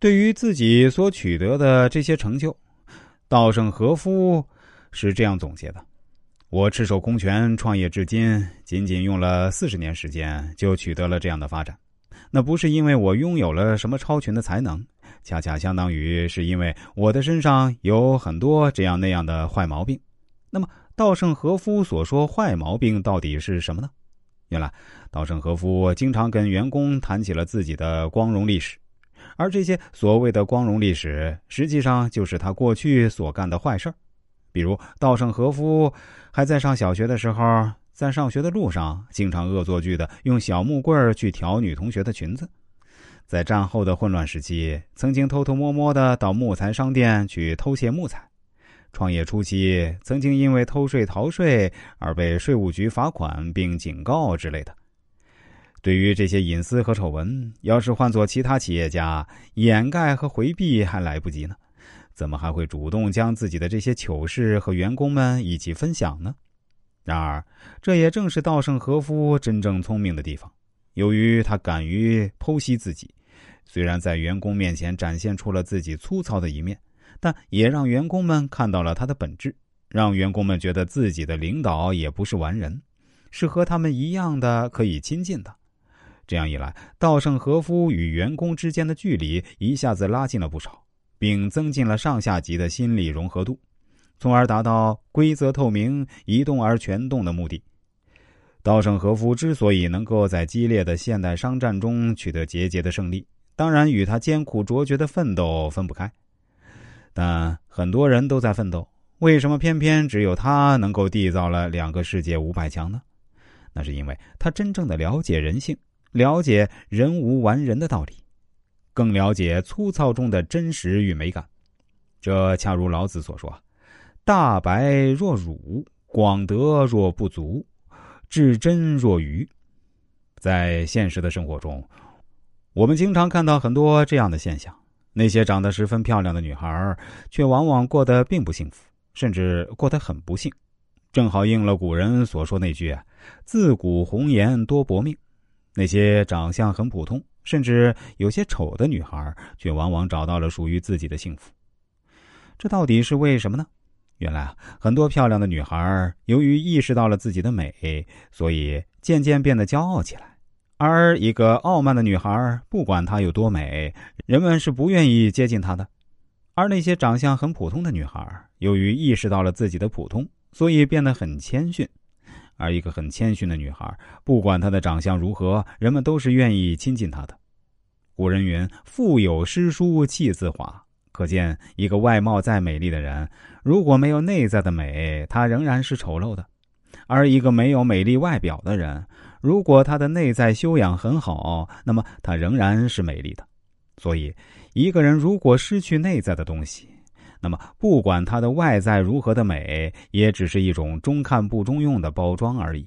对于自己所取得的这些成就，稻盛和夫是这样总结的：“我赤手空拳创业至今，仅仅用了四十年时间就取得了这样的发展。那不是因为我拥有了什么超群的才能，恰恰相当于是因为我的身上有很多这样那样的坏毛病。那么，稻盛和夫所说坏毛病到底是什么呢？原来，稻盛和夫经常跟员工谈起了自己的光荣历史。”而这些所谓的光荣历史，实际上就是他过去所干的坏事比如，稻盛和夫还在上小学的时候，在上学的路上，经常恶作剧的用小木棍去挑女同学的裙子；在战后的混乱时期，曾经偷偷摸摸的到木材商店去偷窃木材；创业初期，曾经因为偷税逃税而被税务局罚款并警告之类的。对于这些隐私和丑闻，要是换做其他企业家，掩盖和回避还来不及呢，怎么还会主动将自己的这些糗事和员工们一起分享呢？然而，这也正是稻盛和夫真正聪明的地方。由于他敢于剖析自己，虽然在员工面前展现出了自己粗糙的一面，但也让员工们看到了他的本质，让员工们觉得自己的领导也不是完人，是和他们一样的可以亲近的。这样一来，稻盛和夫与员工之间的距离一下子拉近了不少，并增进了上下级的心理融合度，从而达到规则透明、一动而全动的目的。稻盛和夫之所以能够在激烈的现代商战中取得节节的胜利，当然与他艰苦卓绝的奋斗分不开。但很多人都在奋斗，为什么偏偏只有他能够缔造了两个世界五百强呢？那是因为他真正的了解人性。了解人无完人的道理，更了解粗糙中的真实与美感。这恰如老子所说：“大白若辱，广德若不足，至真若愚。”在现实的生活中，我们经常看到很多这样的现象：那些长得十分漂亮的女孩，却往往过得并不幸福，甚至过得很不幸。正好应了古人所说那句：“自古红颜多薄命。”那些长相很普通，甚至有些丑的女孩，却往往找到了属于自己的幸福。这到底是为什么呢？原来啊，很多漂亮的女孩由于意识到了自己的美，所以渐渐变得骄傲起来。而一个傲慢的女孩，不管她有多美，人们是不愿意接近她的。而那些长相很普通的女孩，由于意识到了自己的普通，所以变得很谦逊。而一个很谦逊的女孩，不管她的长相如何，人们都是愿意亲近她的。古人云：“腹有诗书气自华。”可见，一个外貌再美丽的人，如果没有内在的美，她仍然是丑陋的；而一个没有美丽外表的人，如果他的内在修养很好，那么他仍然是美丽的。所以，一个人如果失去内在的东西，那么，不管它的外在如何的美，也只是一种中看不中用的包装而已。